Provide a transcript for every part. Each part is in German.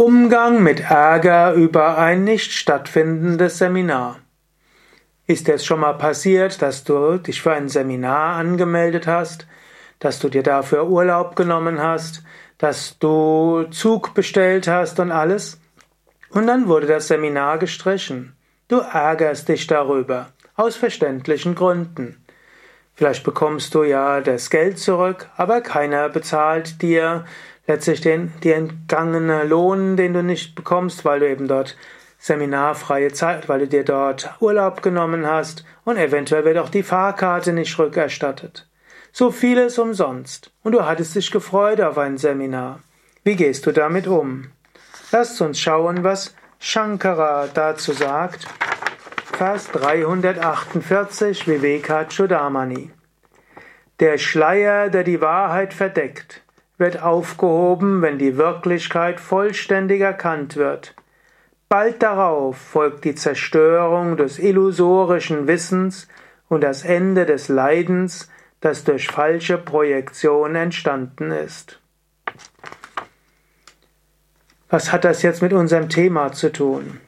Umgang mit Ärger über ein nicht stattfindendes Seminar. Ist es schon mal passiert, dass du dich für ein Seminar angemeldet hast, dass du dir dafür Urlaub genommen hast, dass du Zug bestellt hast und alles? Und dann wurde das Seminar gestrichen. Du ärgerst dich darüber, aus verständlichen Gründen. Vielleicht bekommst du ja das Geld zurück, aber keiner bezahlt dir letztlich den dir entgangene Lohn, den du nicht bekommst, weil du eben dort seminarfreie Zeit, weil du dir dort Urlaub genommen hast und eventuell wird auch die Fahrkarte nicht rückerstattet. So vieles umsonst. Und du hattest dich gefreut auf ein Seminar. Wie gehst du damit um? Lasst uns schauen, was Shankara dazu sagt. Vers 348 Vivekachudamani. Der Schleier, der die Wahrheit verdeckt, wird aufgehoben, wenn die Wirklichkeit vollständig erkannt wird. Bald darauf folgt die Zerstörung des illusorischen Wissens und das Ende des Leidens, das durch falsche Projektion entstanden ist. Was hat das jetzt mit unserem Thema zu tun?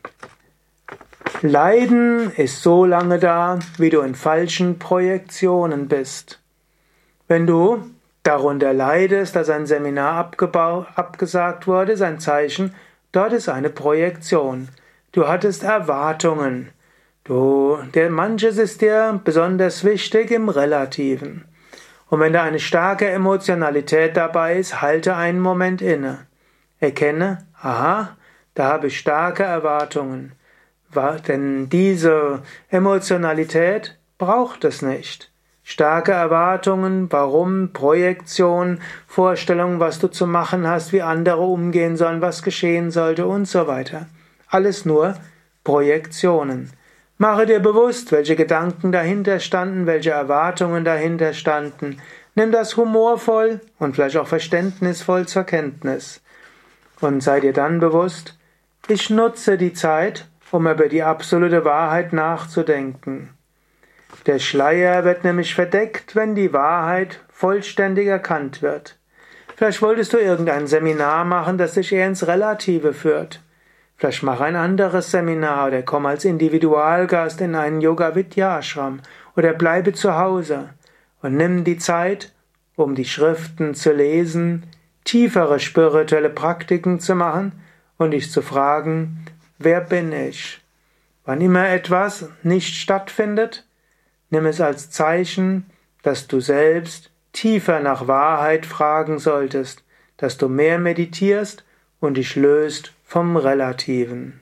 Leiden ist so lange da, wie du in falschen Projektionen bist. Wenn du darunter leidest, dass ein Seminar abgesagt wurde, ist ein Zeichen, dort ist eine Projektion. Du hattest Erwartungen. Du, der, manches ist dir besonders wichtig im Relativen. Und wenn da eine starke Emotionalität dabei ist, halte einen Moment inne. Erkenne, aha, da habe ich starke Erwartungen. Denn diese Emotionalität braucht es nicht. Starke Erwartungen, warum, Projektion, Vorstellungen, was du zu machen hast, wie andere umgehen sollen, was geschehen sollte und so weiter. Alles nur Projektionen. Mache dir bewusst, welche Gedanken dahinter standen, welche Erwartungen dahinter standen. Nimm das humorvoll und vielleicht auch verständnisvoll zur Kenntnis. Und sei dir dann bewusst, ich nutze die Zeit, um über die absolute Wahrheit nachzudenken. Der Schleier wird nämlich verdeckt, wenn die Wahrheit vollständig erkannt wird. Vielleicht wolltest du irgendein Seminar machen, das dich eher ins Relative führt. Vielleicht mach ein anderes Seminar oder komm als Individualgast in einen Yoga Vidya Ashram oder bleibe zu Hause und nimm die Zeit, um die Schriften zu lesen, tiefere spirituelle Praktiken zu machen und dich zu fragen, wer bin ich? Wann immer etwas nicht stattfindet, Nimm es als Zeichen, dass du selbst tiefer nach Wahrheit fragen solltest, dass du mehr meditierst und dich löst vom Relativen.